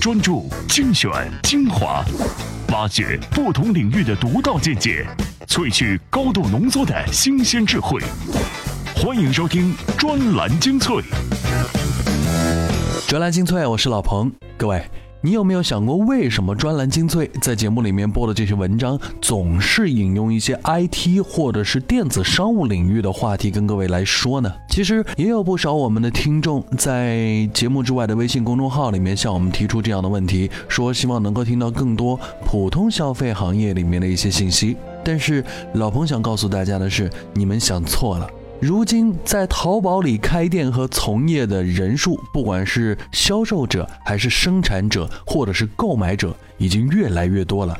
专注精选精华，挖掘不同领域的独到见解，萃取高度浓缩的新鲜智慧。欢迎收听专栏精粹。专栏精粹，我是老彭，各位。你有没有想过，为什么专栏精粹在节目里面播的这些文章，总是引用一些 IT 或者是电子商务领域的话题跟各位来说呢？其实也有不少我们的听众在节目之外的微信公众号里面向我们提出这样的问题，说希望能够听到更多普通消费行业里面的一些信息。但是老彭想告诉大家的是，你们想错了。如今，在淘宝里开店和从业的人数，不管是销售者，还是生产者，或者是购买者，已经越来越多了。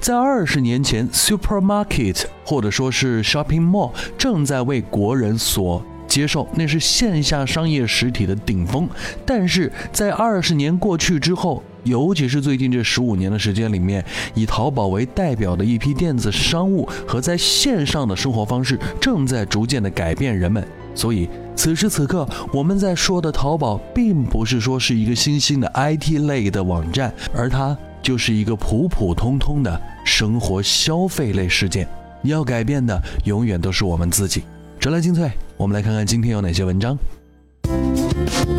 在二十年前，supermarket 或者说是 shopping mall 正在为国人所接受，那是线下商业实体的顶峰。但是在二十年过去之后，尤其是最近这十五年的时间里面，以淘宝为代表的一批电子商务和在线上的生活方式，正在逐渐的改变人们。所以此时此刻，我们在说的淘宝，并不是说是一个新兴的 IT 类的网站，而它就是一个普普通通的生活消费类事件。你要改变的，永远都是我们自己。专栏精粹，我们来看看今天有哪些文章。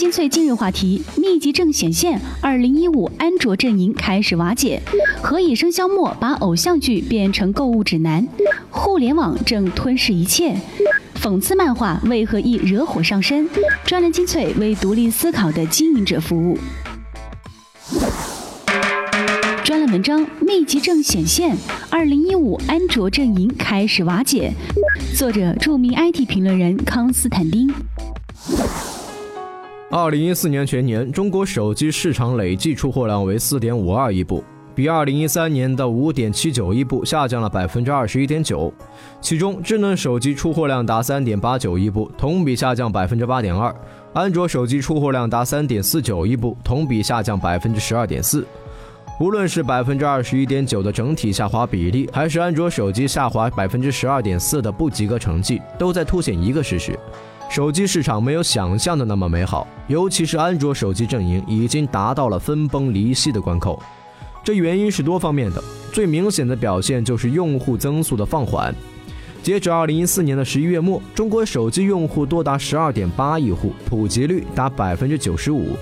精粹今日话题：密集症显现，二零一五安卓阵营开始瓦解。何以笙箫默把偶像剧变成购物指南？互联网正吞噬一切。讽刺漫画为何易惹火上身？专栏精粹为独立思考的经营者服务。专栏文章：密集症显现，二零一五安卓阵营开始瓦解。作者：著名 IT 评论人康斯坦丁。二零一四年全年，中国手机市场累计出货量为四点五二亿部。比二零一三年的五点七九亿部下降了百分之二十一点九，其中智能手机出货量达三点八九亿部，同比下降百分之八点二；安卓手机出货量达三点四九亿部，同比下降百分之十二点四。无论是百分之二十一点九的整体下滑比例，还是安卓手机下滑百分之十二点四的不及格成绩，都在凸显一个事实：手机市场没有想象的那么美好，尤其是安卓手机阵营已经达到了分崩离析的关口。这原因是多方面的，最明显的表现就是用户增速的放缓。截止二零一四年的十一月末，中国手机用户多达十二点八亿户，普及率达百分之九十五。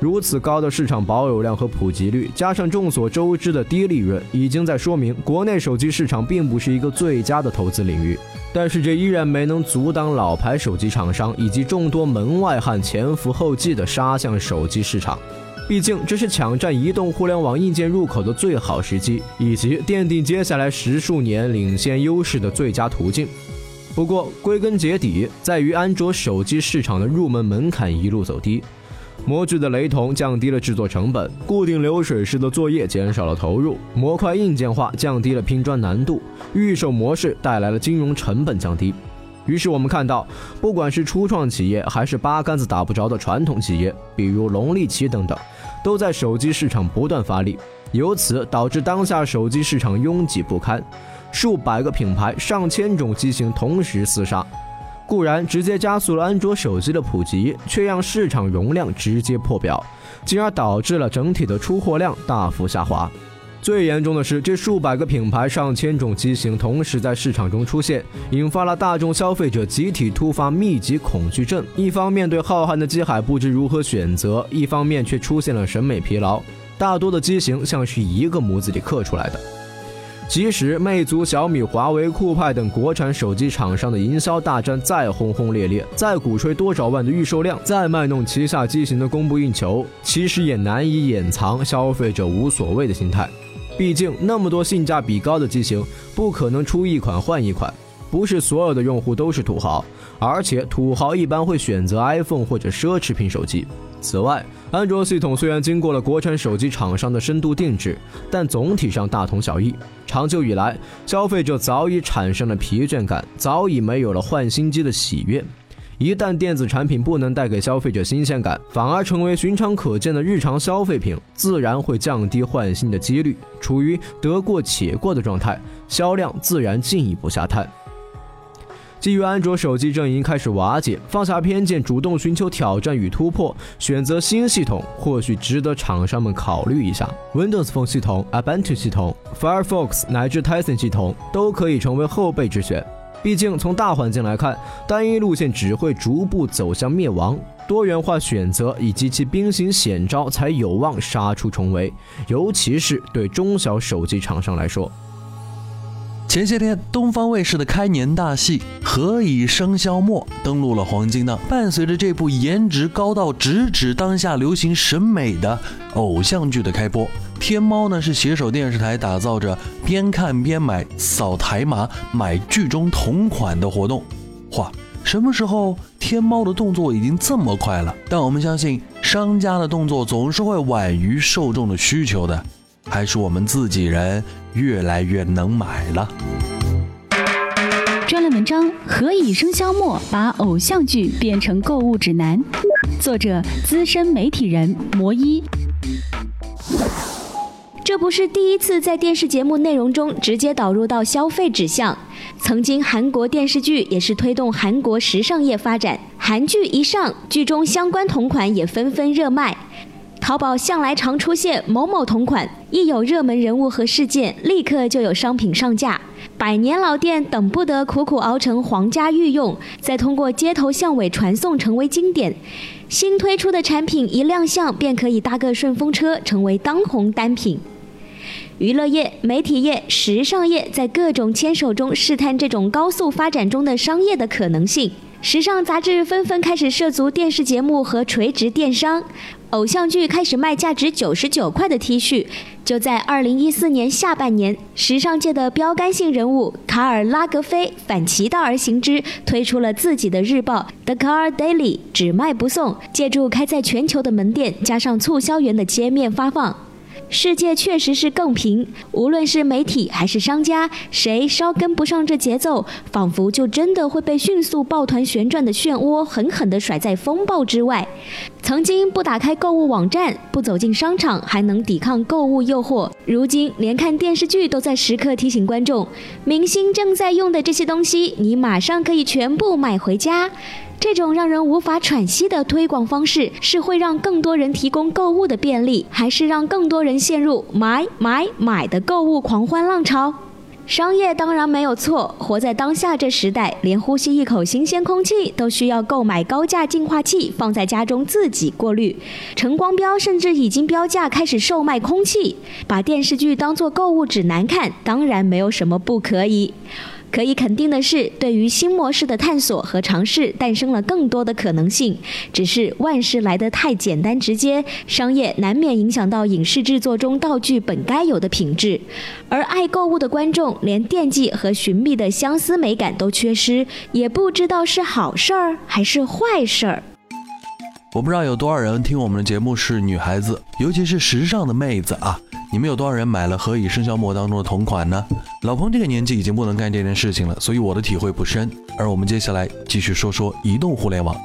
如此高的市场保有量和普及率，加上众所周知的低利润，已经在说明国内手机市场并不是一个最佳的投资领域。但是这依然没能阻挡老牌手机厂商以及众多门外汉前赴后继地杀向手机市场。毕竟，这是抢占移动互联网硬件入口的最好时机，以及奠定接下来十数年领先优势的最佳途径。不过，归根结底，在于安卓手机市场的入门门槛一路走低，模具的雷同降低了制作成本，固定流水式的作业减少了投入，模块硬件化降低了拼装难度，预售模式带来了金融成本降低。于是我们看到，不管是初创企业，还是八竿子打不着的传统企业，比如龙力奇等等，都在手机市场不断发力，由此导致当下手机市场拥挤不堪，数百个品牌、上千种机型同时厮杀，固然直接加速了安卓手机的普及，却让市场容量直接破表，进而导致了整体的出货量大幅下滑。最严重的是，这数百个品牌、上千种机型同时在市场中出现，引发了大众消费者集体突发密集恐惧症。一方面对浩瀚的机海不知如何选择，一方面却出现了审美疲劳。大多的机型像是一个模子里刻出来的。即使魅族、小米、华为、酷派等国产手机厂商的营销大战再轰轰烈烈，再鼓吹多少万的预售量，再卖弄旗下机型的供不应求，其实也难以掩藏消费者无所谓的心态。毕竟那么多性价比高的机型，不可能出一款换一款。不是所有的用户都是土豪，而且土豪一般会选择 iPhone 或者奢侈品手机。此外，安卓系统虽然经过了国产手机厂商的深度定制，但总体上大同小异。长久以来，消费者早已产生了疲倦感，早已没有了换新机的喜悦。一旦电子产品不能带给消费者新鲜感，反而成为寻常可见的日常消费品，自然会降低换新的几率，处于得过且过的状态，销量自然进一步下探。基于安卓手机阵营开始瓦解，放下偏见，主动寻求挑战与突破，选择新系统，或许值得厂商们考虑一下。Windows Phone 系统、Ubuntu 系统、Firefox 乃至 Tizen 系统都可以成为后备之选。毕竟从大环境来看，单一路线只会逐步走向灭亡，多元化选择以及其兵行险招才有望杀出重围，尤其是对中小手机厂商来说。前些天，东方卫视的开年大戏《何以笙箫默》登陆了黄金档。伴随着这部颜值高到直指当下流行审美的偶像剧的开播，天猫呢是携手电视台打造着边看边买、扫台码买剧中同款的活动。哇，什么时候天猫的动作已经这么快了？但我们相信，商家的动作总是会晚于受众的需求的。还是我们自己人越来越能买了。专栏文章《何以笙箫默把偶像剧变成购物指南》，作者资深媒体人魔一。这不是第一次在电视节目内容中直接导入到消费指向，曾经韩国电视剧也是推动韩国时尚业发展，韩剧一上，剧中相关同款也纷纷热卖。淘宝向来常出现某某同款，一有热门人物和事件，立刻就有商品上架。百年老店等不得苦苦熬成皇家御用，再通过街头巷尾传送成为经典。新推出的产品一亮相，便可以搭个顺风车，成为当红单品。娱乐业、媒体业、时尚业在各种牵手中试探这种高速发展中的商业的可能性。时尚杂志纷纷开始涉足电视节目和垂直电商，偶像剧开始卖价值九十九块的 T 恤。就在二零一四年下半年，时尚界的标杆性人物卡尔拉格菲反其道而行之，推出了自己的日报《The Car Daily》，只卖不送，借助开在全球的门店，加上促销员的街面发放。世界确实是更平，无论是媒体还是商家，谁稍跟不上这节奏，仿佛就真的会被迅速抱团旋转的漩涡狠狠地甩在风暴之外。曾经不打开购物网站、不走进商场还能抵抗购物诱惑，如今连看电视剧都在时刻提醒观众，明星正在用的这些东西，你马上可以全部买回家。这种让人无法喘息的推广方式，是会让更多人提供购物的便利，还是让更多人陷入买买买的购物狂欢浪潮？商业当然没有错，活在当下这时代，连呼吸一口新鲜空气都需要购买高价净化器放在家中自己过滤。陈光标甚至已经标价开始售卖空气，把电视剧当作购物指南看，当然没有什么不可以。可以肯定的是，对于新模式的探索和尝试，诞生了更多的可能性。只是万事来得太简单直接，商业难免影响到影视制作中道具本该有的品质。而爱购物的观众，连惦记和寻觅的相思美感都缺失，也不知道是好事儿还是坏事儿。我不知道有多少人听我们的节目是女孩子，尤其是时尚的妹子啊。你们有多少人买了《何以笙箫默》当中的同款呢？老彭这个年纪已经不能干这件事情了，所以我的体会不深。而我们接下来继续说说移动互联网。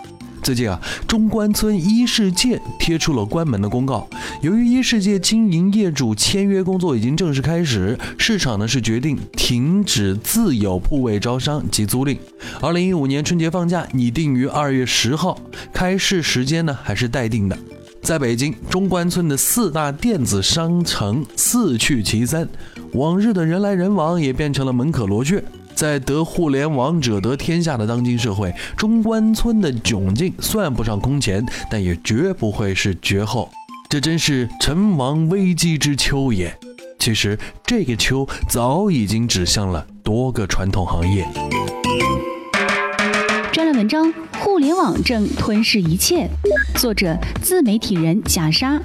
最近啊，中关村一世界贴出了关门的公告。由于一世界经营业主签约工作已经正式开始，市场呢是决定停止自有铺位招商及租赁。二零一五年春节放假拟定于二月十号，开市时间呢还是待定的。在北京中关村的四大电子商城四去其三，往日的人来人往也变成了门可罗雀。在得互联网者得天下的当今社会，中关村的窘境算不上空前，但也绝不会是绝后。这真是成王危机之秋也。其实这个秋早已经指向了多个传统行业。文章：互联网正吞噬一切。作者：自媒体人贾莎。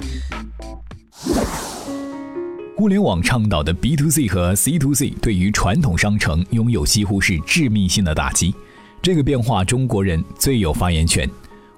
互联网倡导的 B to C 和 C to C 对于传统商城拥有几乎是致命性的打击。这个变化，中国人最有发言权。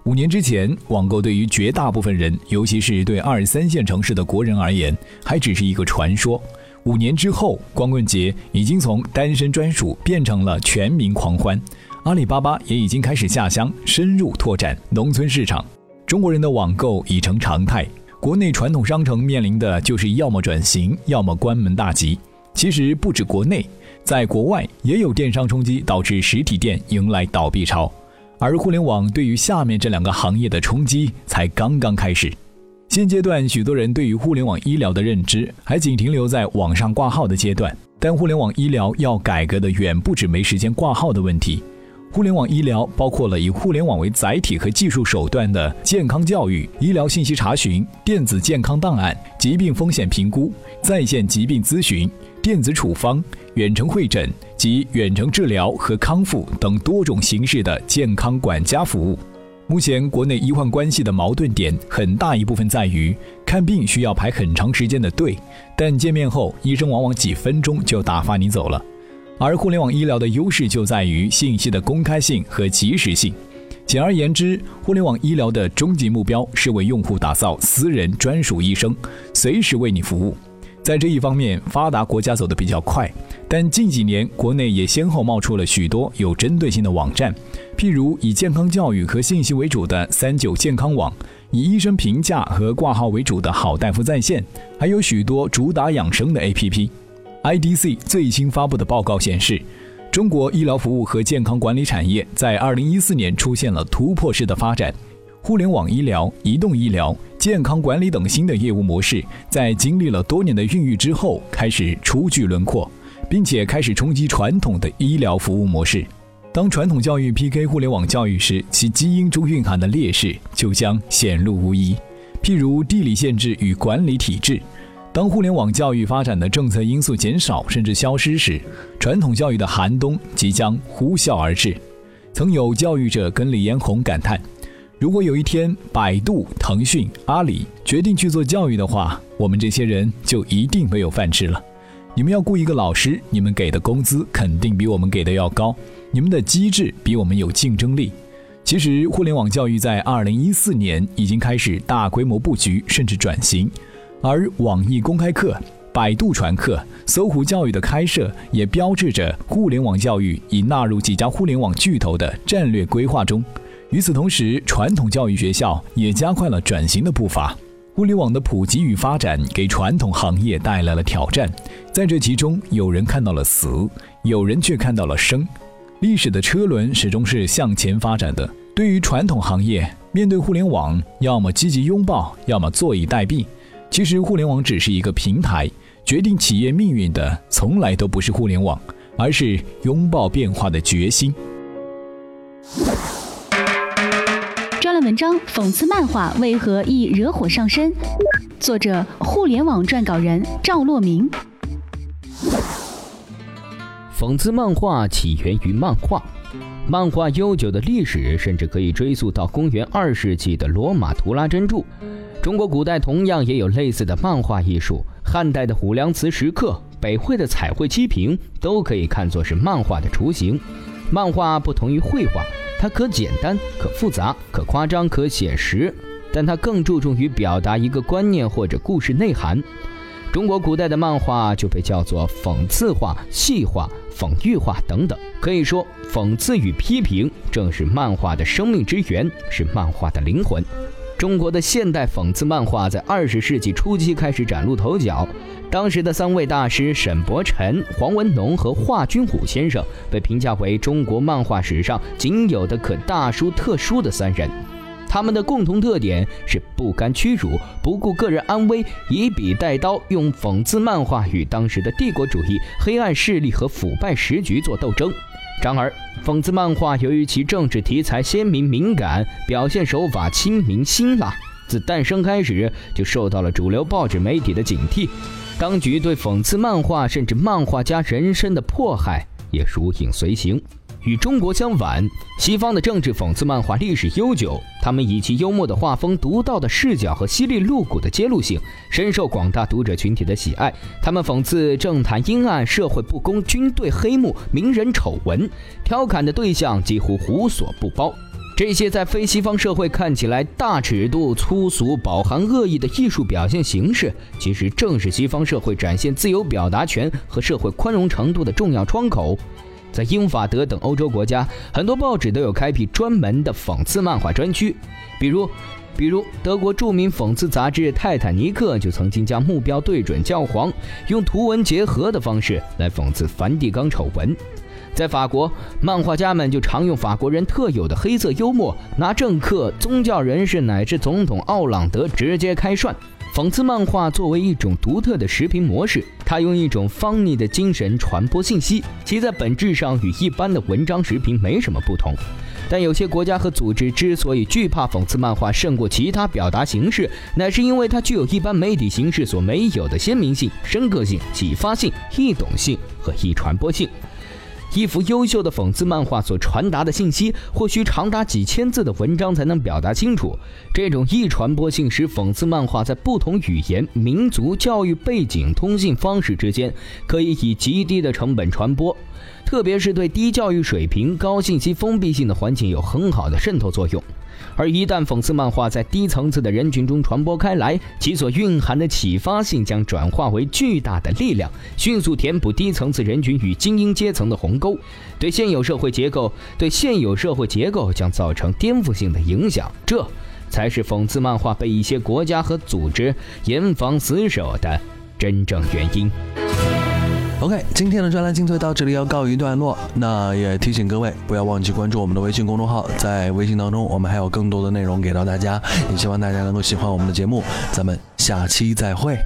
五年之前，网购对于绝大部分人，尤其是对二三线城市的国人而言，还只是一个传说。五年之后，光棍节已经从单身专属变成了全民狂欢。阿里巴巴也已经开始下乡，深入拓展农村市场。中国人的网购已成常态，国内传统商城面临的就是要么转型，要么关门大吉。其实不止国内，在国外也有电商冲击导致实体店迎来倒闭潮，而互联网对于下面这两个行业的冲击才刚刚开始。现阶段，许多人对于互联网医疗的认知还仅停留在网上挂号的阶段，但互联网医疗要改革的远不止没时间挂号的问题。互联网医疗包括了以互联网为载体和技术手段的健康教育、医疗信息查询、电子健康档案、疾病风险评估、在线疾病咨询、电子处方、远程会诊及远程治疗和康复等多种形式的健康管家服务。目前，国内医患关系的矛盾点很大一部分在于看病需要排很长时间的队，但见面后医生往往几分钟就打发你走了。而互联网医疗的优势就在于信息的公开性和及时性。简而言之，互联网医疗的终极目标是为用户打造私人专属医生，随时为你服务。在这一方面，发达国家走得比较快，但近几年国内也先后冒出了许多有针对性的网站，譬如以健康教育和信息为主的三九健康网，以医生评价和挂号为主的好大夫在线，还有许多主打养生的 APP。IDC 最新发布的报告显示，中国医疗服务和健康管理产业在2014年出现了突破式的发展。互联网医疗、移动医疗、健康管理等新的业务模式，在经历了多年的孕育之后，开始初具轮廓，并且开始冲击传统的医疗服务模式。当传统教育 PK 互联网教育时，其基因中蕴含的劣势就将显露无遗，譬如地理限制与管理体制。当互联网教育发展的政策因素减少甚至消失时，传统教育的寒冬即将呼啸而至。曾有教育者跟李彦宏感叹：“如果有一天百度、腾讯、阿里决定去做教育的话，我们这些人就一定没有饭吃了。你们要雇一个老师，你们给的工资肯定比我们给的要高，你们的机制比我们有竞争力。”其实，互联网教育在2014年已经开始大规模布局，甚至转型。而网易公开课、百度传课、搜狐教育的开设，也标志着互联网教育已纳入几家互联网巨头的战略规划中。与此同时，传统教育学校也加快了转型的步伐。互联网的普及与发展，给传统行业带来了挑战。在这其中，有人看到了死，有人却看到了生。历史的车轮始终是向前发展的。对于传统行业，面对互联网，要么积极拥抱，要么坐以待毙。其实，互联网只是一个平台，决定企业命运的从来都不是互联网，而是拥抱变化的决心。专栏文章：讽刺漫画为何易惹火上身？作者：互联网撰稿人赵洛明。讽刺漫画起源于漫画，漫画悠久的历史甚至可以追溯到公元二世纪的罗马图拉真著。中国古代同样也有类似的漫画艺术，汉代的虎梁祠石刻、北魏的彩绘漆瓶都可以看作是漫画的雏形。漫画不同于绘画，它可简单、可复杂、可夸张、可写实，但它更注重于表达一个观念或者故事内涵。中国古代的漫画就被叫做讽刺画、戏画、讽喻画等等。可以说，讽刺与批评正是漫画的生命之源，是漫画的灵魂。中国的现代讽刺漫画在二十世纪初期开始崭露头角，当时的三位大师沈伯辰、黄文农和华君武先生被评价为中国漫画史上仅有的可大书特书的三人。他们的共同特点是不甘屈辱、不顾个人安危，以笔带刀，用讽刺漫画与当时的帝国主义、黑暗势力和腐败时局做斗争。然而，讽刺漫画由于其政治题材鲜明敏感，表现手法亲民辛辣，自诞生开始就受到了主流报纸媒体的警惕。当局对讽刺漫画甚至漫画家人身的迫害也如影随形。与中国相反，西方的政治讽刺漫画历史悠久，他们以其幽默的画风、独到的视角和犀利露骨的揭露性，深受广大读者群体的喜爱。他们讽刺政坛阴暗、社会不公、军队黑幕、名人丑闻，调侃的对象几乎无所不包。这些在非西方社会看起来大尺度、粗俗、饱含恶意的艺术表现形式，其实正是西方社会展现自由表达权和社会宽容程度的重要窗口。在英法德等欧洲国家，很多报纸都有开辟专门的讽刺漫画专区，比如。比如，德国著名讽刺杂志《泰坦尼克》就曾经将目标对准教皇，用图文结合的方式来讽刺梵蒂冈丑闻。在法国，漫画家们就常用法国人特有的黑色幽默，拿政客、宗教人士乃至总统奥朗德直接开涮。讽刺漫画作为一种独特的视频模式，它用一种 funny 的精神传播信息，其在本质上与一般的文章视频没什么不同。但有些国家和组织之所以惧怕讽刺漫画胜过其他表达形式，乃是因为它具有一般媒体形式所没有的鲜明性、深刻性、启发性、易懂性和易传播性。一幅优秀的讽刺漫画所传达的信息，或需长达几千字的文章才能表达清楚。这种易传播性使讽刺漫画在不同语言、民族、教育背景、通信方式之间，可以以极低的成本传播。特别是对低教育水平、高信息封闭性的环境有很好的渗透作用，而一旦讽刺漫画在低层次的人群中传播开来，其所蕴含的启发性将转化为巨大的力量，迅速填补低层次人群与精英阶层的鸿沟，对现有社会结构对现有社会结构将造成颠覆性的影响。这才是讽刺漫画被一些国家和组织严防死守的真正原因。OK，今天的专栏精粹到这里要告一段落。那也提醒各位，不要忘记关注我们的微信公众号，在微信当中，我们还有更多的内容给到大家。也希望大家能够喜欢我们的节目。咱们下期再会。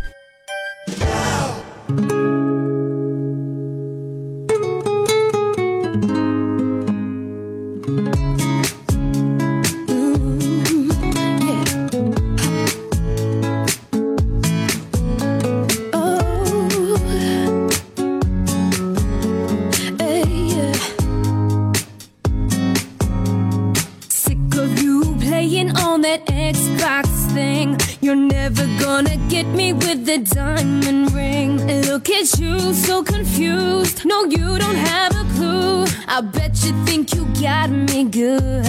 I bet you think you got me good.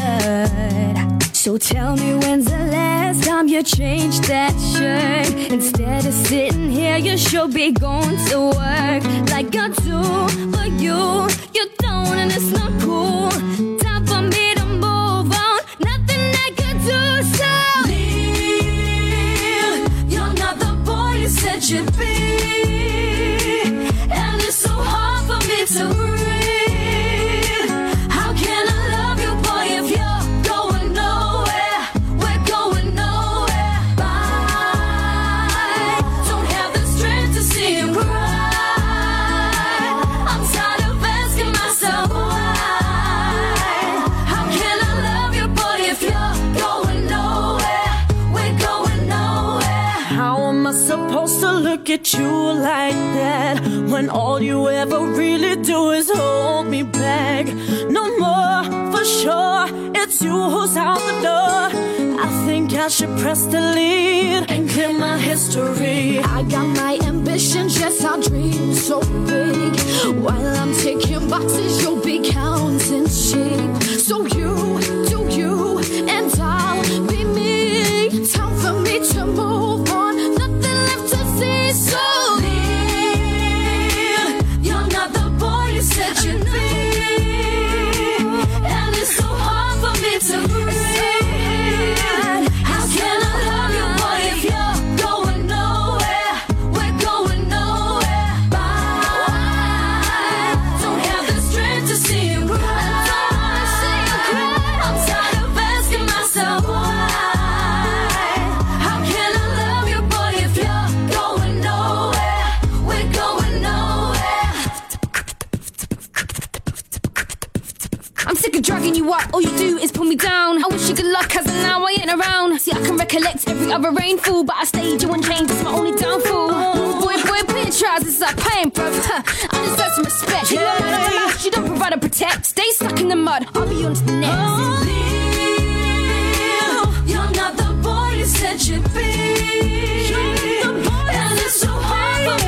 So tell me when's the last time you changed that shirt? Instead of sitting here, you should be going to work like I do for you. You don't, and it's not cool. At you like that when all you ever really do is hold me back? No more, for sure. It's you who's out the door. I think I should press delete and clear my history. I got my ambitions, yes, I dream so big. While I'm taking boxes, you'll be stuck as an hour ain't around. See, I can recollect every other rainfall, but I stayed you and changed. It's my only downfall. Oh. Boy, boy, put your trousers up, I ain't bruv. I deserve some respect. Yeah. You don't matter the mouth, you don't provide or protect. Stay stuck in the mud, I'll be on to the next. Oh, Leo, you're not the boy you said you'd be. You're the boy and it's so hard